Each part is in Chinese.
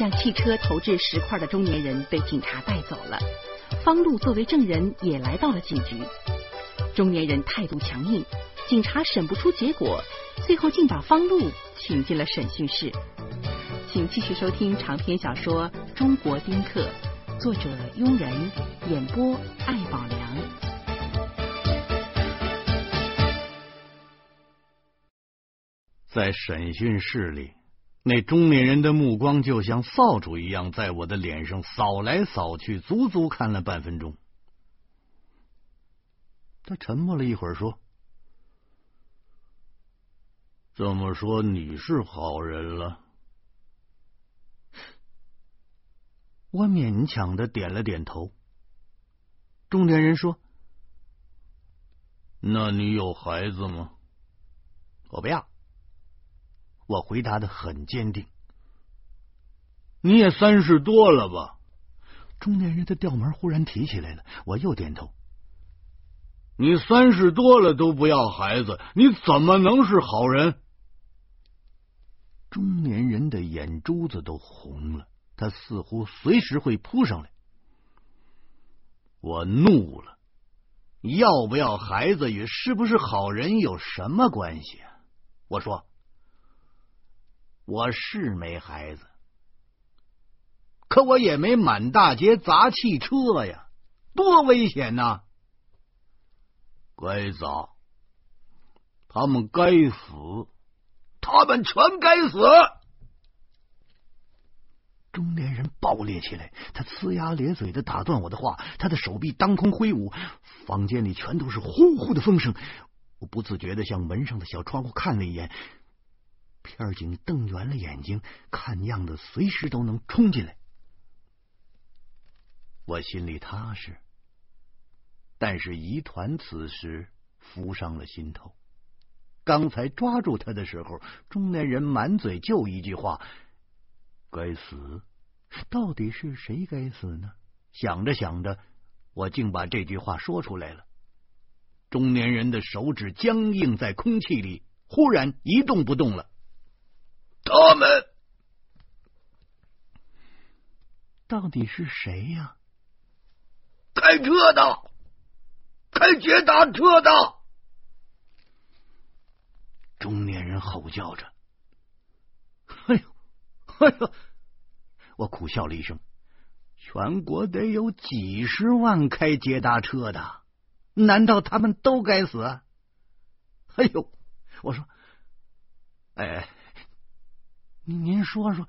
向汽车投掷石块的中年人被警察带走了。方路作为证人也来到了警局。中年人态度强硬，警察审不出结果，最后竟把方路请进了审讯室。请继续收听长篇小说《中国丁克》，作者庸人，演播艾宝良。在审讯室里，那中年人的目光就像扫帚一样，在我的脸上扫来扫去，足足看了半分钟。他沉默了一会儿，说：“这么说你是好人了？”我勉强的点了点头。中年人说：“那你有孩子吗？”我不要。我回答的很坚定。你也三十多了吧？中年人的调门忽然提起来了。我又点头。你三十多了都不要孩子，你怎么能是好人？中年人的眼珠子都红了。他似乎随时会扑上来，我怒了。要不要孩子与是不是好人有什么关系啊？我说，我是没孩子，可我也没满大街砸汽车呀，多危险呐！该砸，他们该死，他们全该死。中年人暴烈起来，他呲牙咧嘴的打断我的话，他的手臂当空挥舞，房间里全都是呼呼的风声。我不自觉的向门上的小窗户看了一眼，片警瞪圆了眼睛，看样子随时都能冲进来。我心里踏实，但是疑团此时浮上了心头。刚才抓住他的时候，中年人满嘴就一句话。该死！到底是谁该死呢？想着想着，我竟把这句话说出来了。中年人的手指僵硬在空气里，忽然一动不动了。他们到底是谁呀？开车的，开捷达车的！中年人吼叫着：“哎呦！”哎呦！我苦笑了一声。全国得有几十万开捷达车的，难道他们都该死？哎呦！我说，哎，您说说，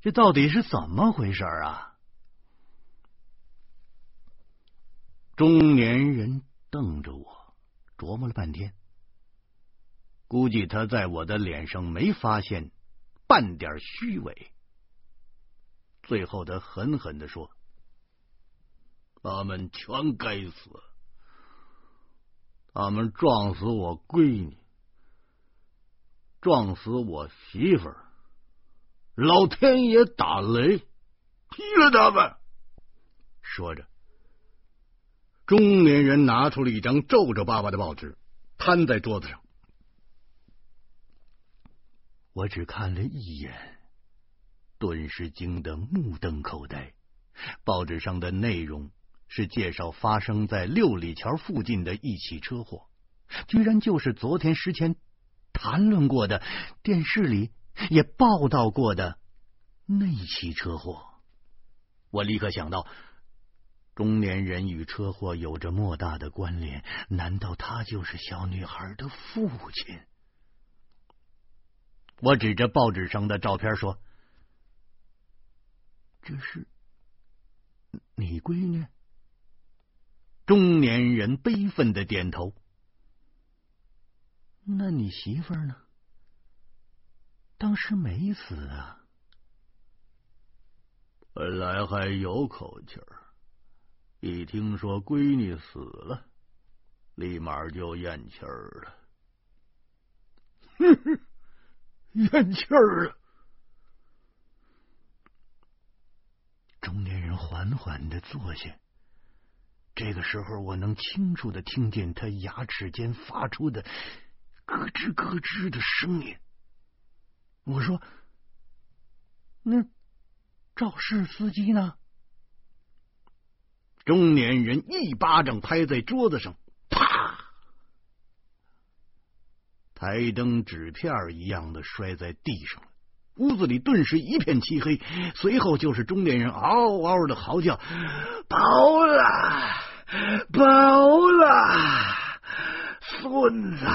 这到底是怎么回事啊？中年人瞪着我，琢磨了半天，估计他在我的脸上没发现。半点虚伪。最后，他狠狠的说：“他们全该死！他们撞死我闺女，撞死我媳妇儿，老天爷打雷劈了他们！”说着，中年人拿出了一张皱皱巴巴的报纸，摊在桌子上。我只看了一眼，顿时惊得目瞪口呆。报纸上的内容是介绍发生在六里桥附近的一起车祸，居然就是昨天之前谈论过的、电视里也报道过的那起车祸。我立刻想到，中年人与车祸有着莫大的关联，难道他就是小女孩的父亲？我指着报纸上的照片说：“这是你闺女。”中年人悲愤的点头。那你媳妇儿呢？当时没死啊？本来还有口气儿，一听说闺女死了，立马就咽气儿了。哼哼。咽气儿了。中年人缓缓的坐下。这个时候，我能清楚的听见他牙齿间发出的咯吱咯吱的声音。我说：“那肇事司机呢？中年人一巴掌拍在桌子上，啪！台灯纸片一样的摔在地上了。屋子里顿时一片漆黑，随后就是中年人嗷嗷的嚎叫：“跑了，跑了！孙子，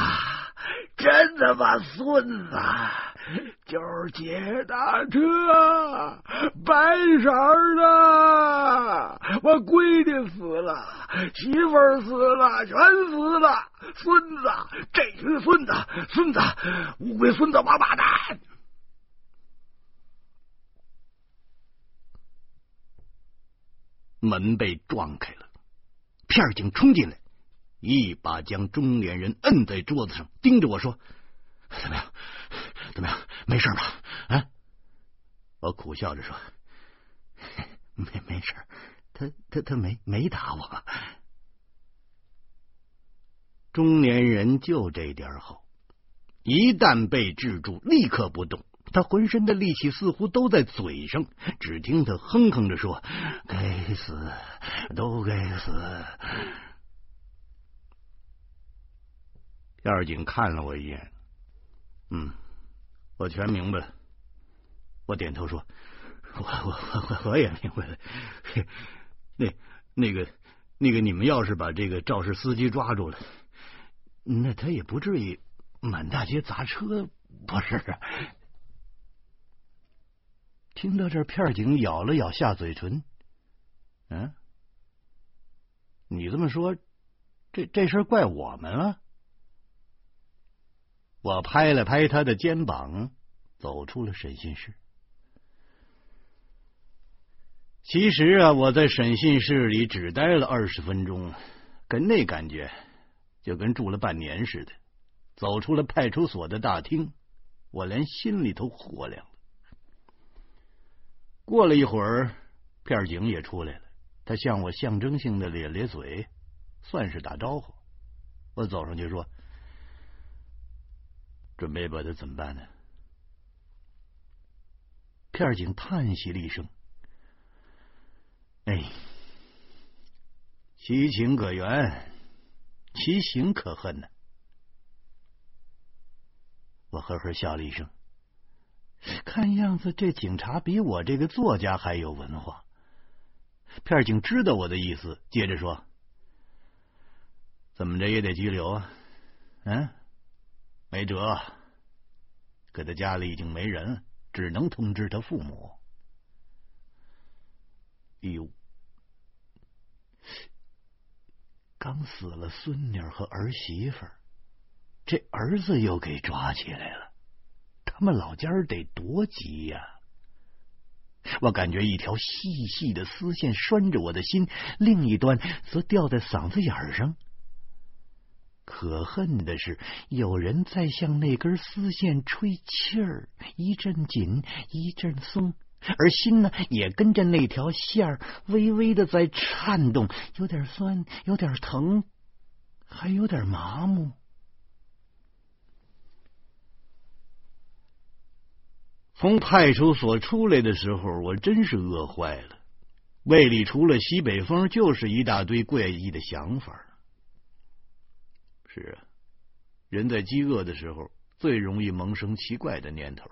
真他妈孙子！就是捷达车，白色的，我闺女死了，媳妇儿死了，全死了！孙子，这群孙子，孙子，乌龟孙子，王八蛋！”门被撞开了，片警冲进来，一把将中年人摁在桌子上，盯着我说：“怎么样？怎么样？没事吧？”啊！我苦笑着说：“没没事，他他他没没打我。”中年人就这点好，一旦被制住，立刻不动。他浑身的力气似乎都在嘴上，只听他哼哼着说：“该死，都该死。”片警看了我一眼，嗯，我全明白了。我点头说：“ 我我我我也明白了。那那个那个，你们要是把这个肇事司机抓住了，那他也不至于满大街砸车，不是？”听到这，片警咬了咬下嘴唇。嗯，你这么说，这这事怪我们了？我拍了拍他的肩膀，走出了审讯室。其实啊，我在审讯室里只待了二十分钟，跟那感觉就跟住了半年似的。走出了派出所的大厅，我连心里头火凉。过了一会儿，片警也出来了。他向我象征性的咧咧嘴，算是打招呼。我走上去说：“准备把他怎么办呢？”片警叹息了一声：“哎，其情可原，其行可恨呢。”我呵呵笑了一声。看样子，这警察比我这个作家还有文化。片警知道我的意思，接着说：“怎么着也得拘留啊？嗯，没辙，可他家里已经没人，只能通知他父母。哟，刚死了孙女和儿媳妇，这儿子又给抓起来了。”他们老家得多急呀！我感觉一条细细的丝线拴着我的心，另一端则吊在嗓子眼上。可恨的是，有人在向那根丝线吹气儿，一阵紧，一阵松，而心呢，也跟着那条线儿微微的在颤动，有点酸，有点疼，还有点麻木。从派出所出来的时候，我真是饿坏了，胃里除了西北风，就是一大堆怪异的想法。是啊，人在饥饿的时候，最容易萌生奇怪的念头。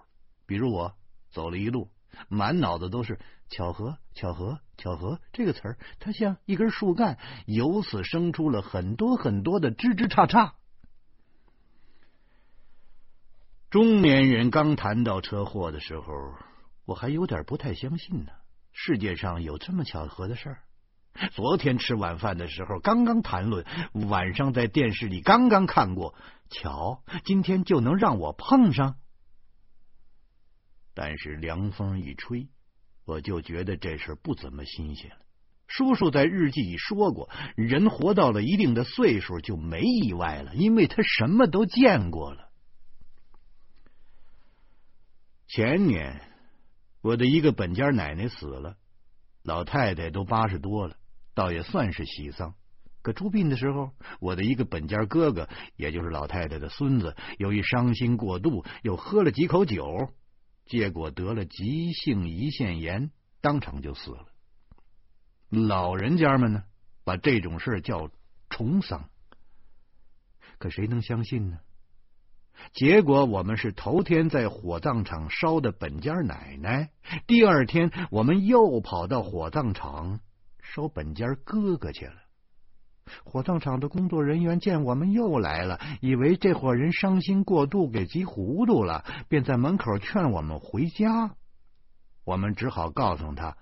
比如我走了一路，满脑子都是巧合、巧合、巧合这个词儿，它像一根树干，由此生出了很多很多的枝枝杈杈。中年人刚谈到车祸的时候，我还有点不太相信呢。世界上有这么巧合的事儿？昨天吃晚饭的时候刚刚谈论，晚上在电视里刚刚看过，巧，今天就能让我碰上？但是凉风一吹，我就觉得这事不怎么新鲜了。叔叔在日记里说过，人活到了一定的岁数就没意外了，因为他什么都见过了。前年，我的一个本家奶奶死了，老太太都八十多了，倒也算是喜丧。可出殡的时候，我的一个本家哥哥，也就是老太太的孙子，由于伤心过度，又喝了几口酒，结果得了急性胰腺炎，当场就死了。老人家们呢，把这种事叫重丧。可谁能相信呢？结果我们是头天在火葬场烧的本家奶奶，第二天我们又跑到火葬场烧本家哥哥去了。火葬场的工作人员见我们又来了，以为这伙人伤心过度，给急糊涂了，便在门口劝我们回家。我们只好告诉他：“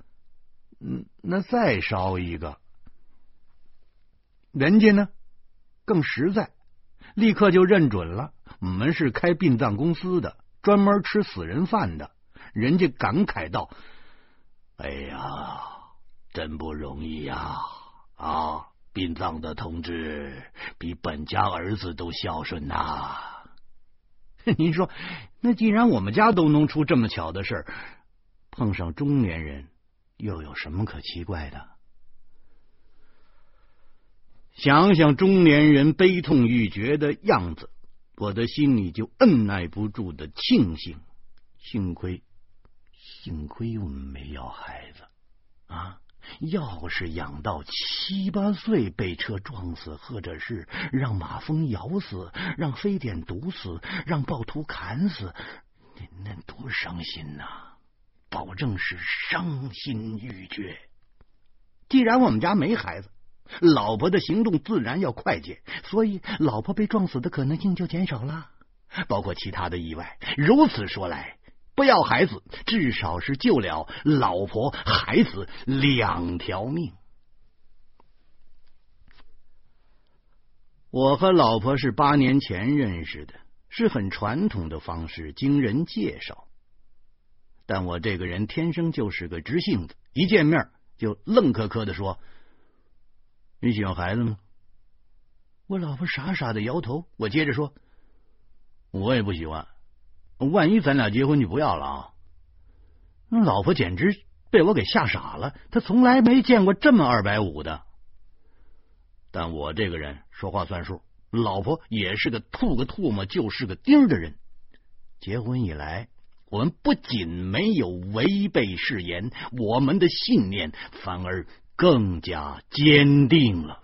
嗯，那再烧一个。”人家呢更实在，立刻就认准了。我们是开殡葬公司的，专门吃死人饭的。人家感慨道：“哎呀，真不容易呀！啊，殡葬的同志比本家儿子都孝顺呐。”您说，那既然我们家都能出这么巧的事，碰上中年人又有什么可奇怪的？想想中年人悲痛欲绝的样子。我的心里就按耐不住的庆幸，幸亏，幸亏我们没要孩子啊！要是养到七八岁被车撞死，或者是让马蜂咬死，让非典毒死，让暴徒砍死，那那多伤心呐！保证是伤心欲绝。既然我们家没孩子。老婆的行动自然要快捷，所以老婆被撞死的可能性就减少了，包括其他的意外。如此说来，不要孩子，至少是救了老婆孩子两条命。我和老婆是八年前认识的，是很传统的方式，经人介绍。但我这个人天生就是个直性子，一见面就愣磕磕的说。你喜欢孩子吗？我老婆傻傻的摇头。我接着说：“我也不喜欢。万一咱俩结婚，你不要了啊？”老婆简直被我给吓傻了。她从来没见过这么二百五的。但我这个人说话算数，老婆也是个吐个唾沫就是个钉的人。结婚以来，我们不仅没有违背誓言，我们的信念反而。更加坚定了。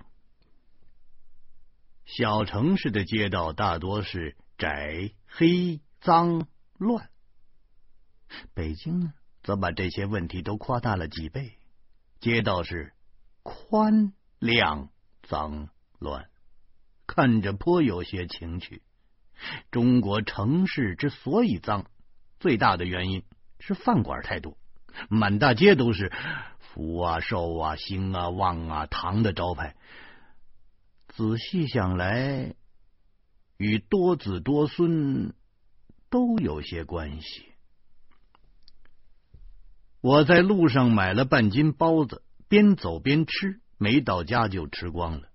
小城市的街道大多是窄、黑、脏、乱，北京呢，则把这些问题都夸大了几倍。街道是宽、亮、脏、乱，看着颇有些情趣。中国城市之所以脏，最大的原因是饭馆太多，满大街都是。福啊，寿啊，兴啊，旺啊，唐的招牌。仔细想来，与多子多孙都有些关系。我在路上买了半斤包子，边走边吃，没到家就吃光了。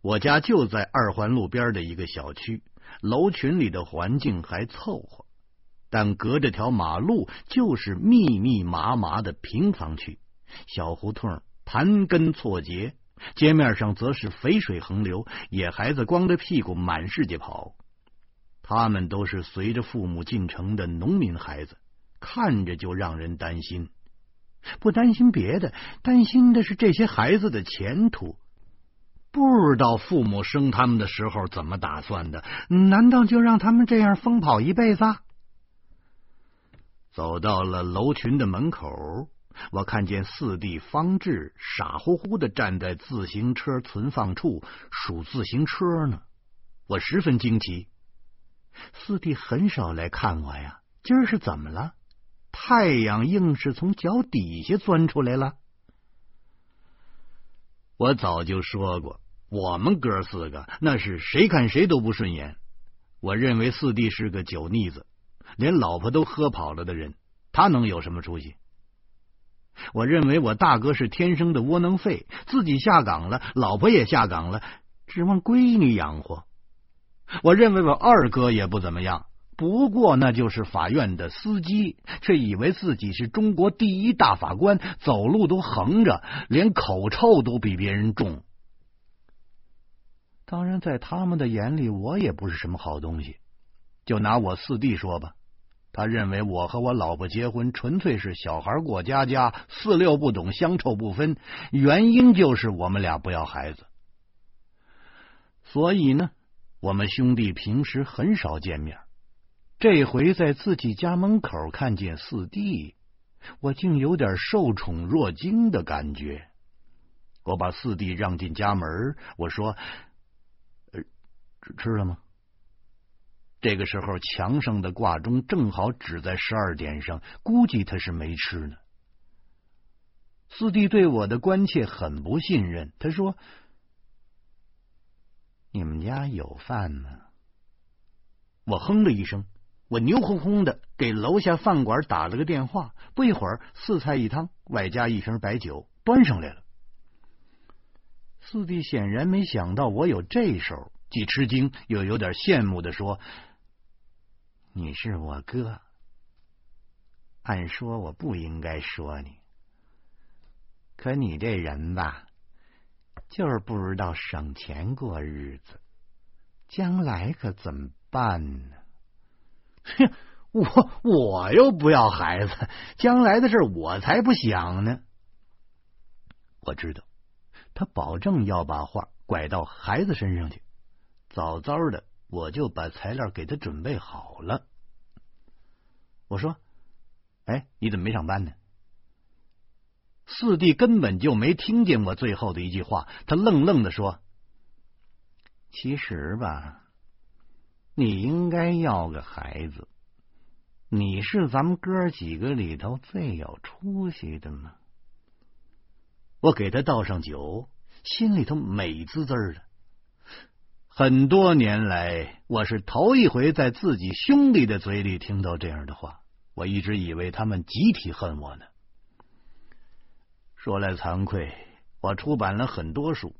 我家就在二环路边的一个小区，楼群里的环境还凑合，但隔着条马路就是密密麻麻的平房区。小胡同盘根错节，街面上则是肥水横流，野孩子光着屁股满世界跑。他们都是随着父母进城的农民孩子，看着就让人担心。不担心别的，担心的是这些孩子的前途。不知道父母生他们的时候怎么打算的？难道就让他们这样疯跑一辈子？走到了楼群的门口。我看见四弟方志傻乎乎的站在自行车存放处数自行车呢，我十分惊奇。四弟很少来看我呀，今儿是怎么了？太阳硬是从脚底下钻出来了。我早就说过，我们哥四个那是谁看谁都不顺眼。我认为四弟是个酒腻子，连老婆都喝跑了的人，他能有什么出息？我认为我大哥是天生的窝囊废，自己下岗了，老婆也下岗了，指望闺女养活。我认为我二哥也不怎么样，不过那就是法院的司机，却以为自己是中国第一大法官，走路都横着，连口臭都比别人重。当然，在他们的眼里，我也不是什么好东西。就拿我四弟说吧，他认为我和我老婆结婚纯粹是小孩过家家，四六不懂，香臭不分，原因就是我们俩不要孩子。所以呢，我们兄弟平时很少见面。这回在自己家门口看见四弟，我竟有点受宠若惊的感觉。我把四弟让进家门，我说：“呃，吃了吗？”这个时候，墙上的挂钟正好指在十二点上，估计他是没吃呢。四弟对我的关切很不信任，他说：“你们家有饭吗？”我哼了一声，我牛哄哄的给楼下饭馆打了个电话。不一会儿，四菜一汤，外加一瓶白酒端上来了。四弟显然没想到我有这手，既吃惊又有点羡慕的说。你是我哥，按说我不应该说你，可你这人吧，就是不知道省钱过日子，将来可怎么办呢？哼，我我又不要孩子，将来的事我才不想呢。我知道他保证要把话拐到孩子身上去，早早的。我就把材料给他准备好了。我说：“哎，你怎么没上班呢？”四弟根本就没听见我最后的一句话，他愣愣的说：“其实吧，你应该要个孩子。你是咱们哥几个里头最有出息的呢。”我给他倒上酒，心里头美滋滋的。很多年来，我是头一回在自己兄弟的嘴里听到这样的话。我一直以为他们集体恨我呢。说来惭愧，我出版了很多书，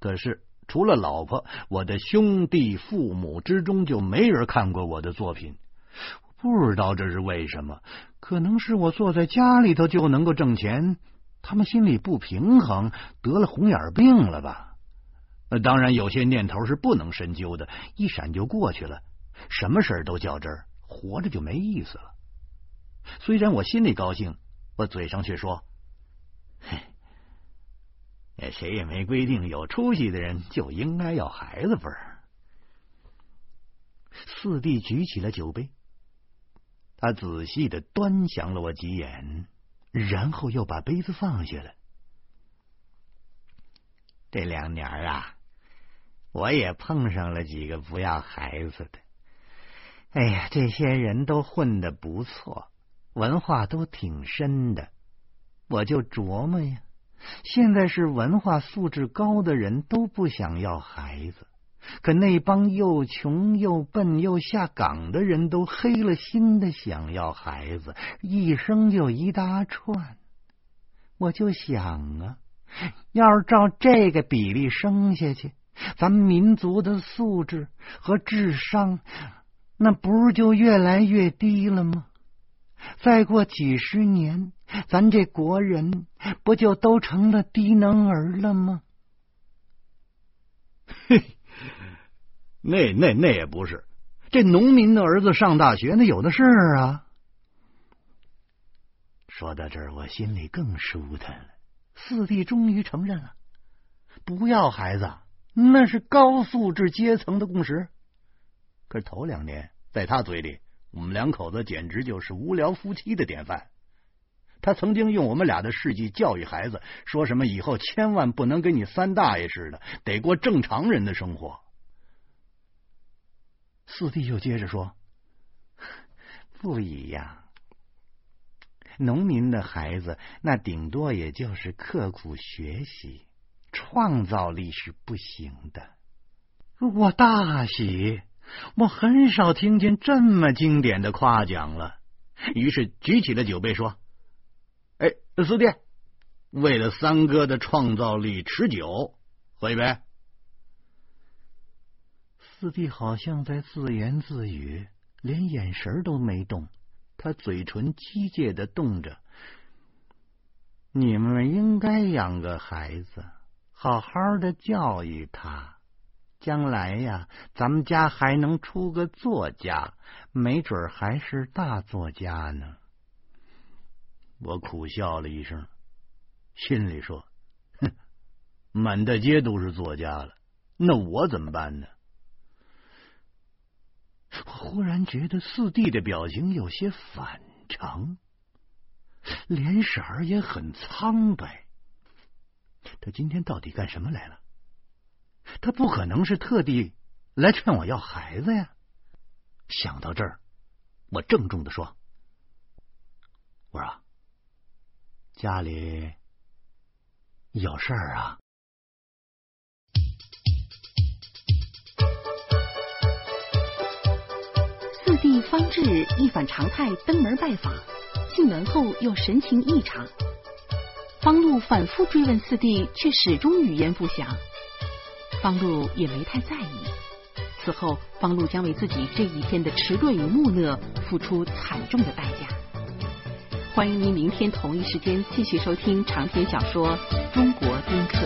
可是除了老婆，我的兄弟、父母之中就没人看过我的作品。不知道这是为什么？可能是我坐在家里头就能够挣钱，他们心里不平衡，得了红眼病了吧？当然，有些念头是不能深究的，一闪就过去了。什么事儿都较真儿，活着就没意思了。虽然我心里高兴，我嘴上却说：“嘿，谁也没规定有出息的人就应该要孩子份儿。”四弟举起了酒杯，他仔细的端详了我几眼，然后又把杯子放下了。这两年啊。我也碰上了几个不要孩子的，哎呀，这些人都混的不错，文化都挺深的。我就琢磨呀，现在是文化素质高的人都不想要孩子，可那帮又穷又笨又下岗的人都黑了心的想要孩子，一生就一大串。我就想啊，要是照这个比例生下去。咱们民族的素质和智商，那不是就越来越低了吗？再过几十年，咱这国人不就都成了低能儿了吗？嘿，那那那也不是，这农民的儿子上大学，那有的是啊。说到这儿，我心里更舒坦了。四弟终于承认了，不要孩子。那是高素质阶层的共识。可是头两年，在他嘴里，我们两口子简直就是无聊夫妻的典范。他曾经用我们俩的事迹教育孩子，说什么以后千万不能跟你三大爷似的，得过正常人的生活。四弟又接着说：“ 不一样，农民的孩子那顶多也就是刻苦学习。”创造力是不行的。我大喜，我很少听见这么经典的夸奖了。于是举起了酒杯说：“哎，四弟，为了三哥的创造力持久，喝一杯。”四弟好像在自言自语，连眼神都没动，他嘴唇机械的动着。你们应该养个孩子。好好的教育他，将来呀，咱们家还能出个作家，没准还是大作家呢。我苦笑了一声，心里说：“哼，满大街都是作家了，那我怎么办呢？”忽然觉得四弟的表情有些反常，脸色儿也很苍白。他今天到底干什么来了？他不可能是特地来劝我要孩子呀！想到这儿，我郑重的说：“我说，家里有事儿啊。”四弟方志一反常态登门拜访，进门后又神情异常。方路反复追问四弟，却始终语言不详。方露也没太在意。此后，方露将为自己这一天的迟钝与木讷付出惨重的代价。欢迎您明天同一时间继续收听长篇小说《中国宾客》。